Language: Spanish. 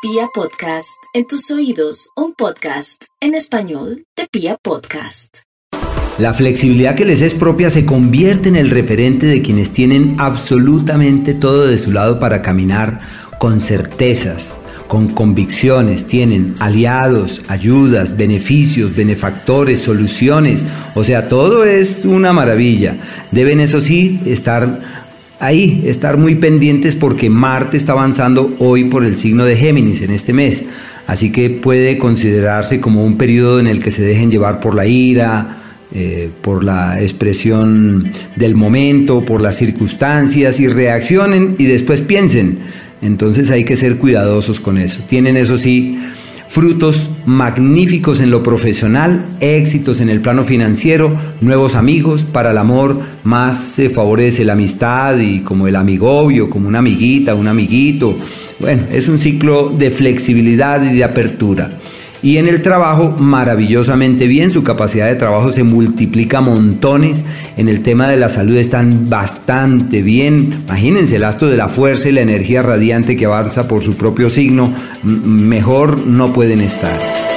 Pia Podcast, en tus oídos, un podcast en español de Pia Podcast. La flexibilidad que les es propia se convierte en el referente de quienes tienen absolutamente todo de su lado para caminar con certezas, con convicciones, tienen aliados, ayudas, beneficios, benefactores, soluciones, o sea, todo es una maravilla. Deben eso sí estar ahí, estar muy pendientes porque Marte está avanzando hoy por el signo de Géminis en este mes. Así que puede considerarse como un periodo en el que se dejen llevar por la ira, eh, por la expresión del momento, por las circunstancias y reaccionen y después piensen. Entonces hay que ser cuidadosos con eso. Tienen eso sí frutos magníficos en lo profesional, éxitos en el plano financiero, nuevos amigos, para el amor más se favorece la amistad y como el amigovio, como una amiguita, un amiguito. Bueno, es un ciclo de flexibilidad y de apertura. Y en el trabajo, maravillosamente bien, su capacidad de trabajo se multiplica montones. En el tema de la salud están bastante bien. Imagínense el astro de la fuerza y la energía radiante que avanza por su propio signo. Mejor no pueden estar.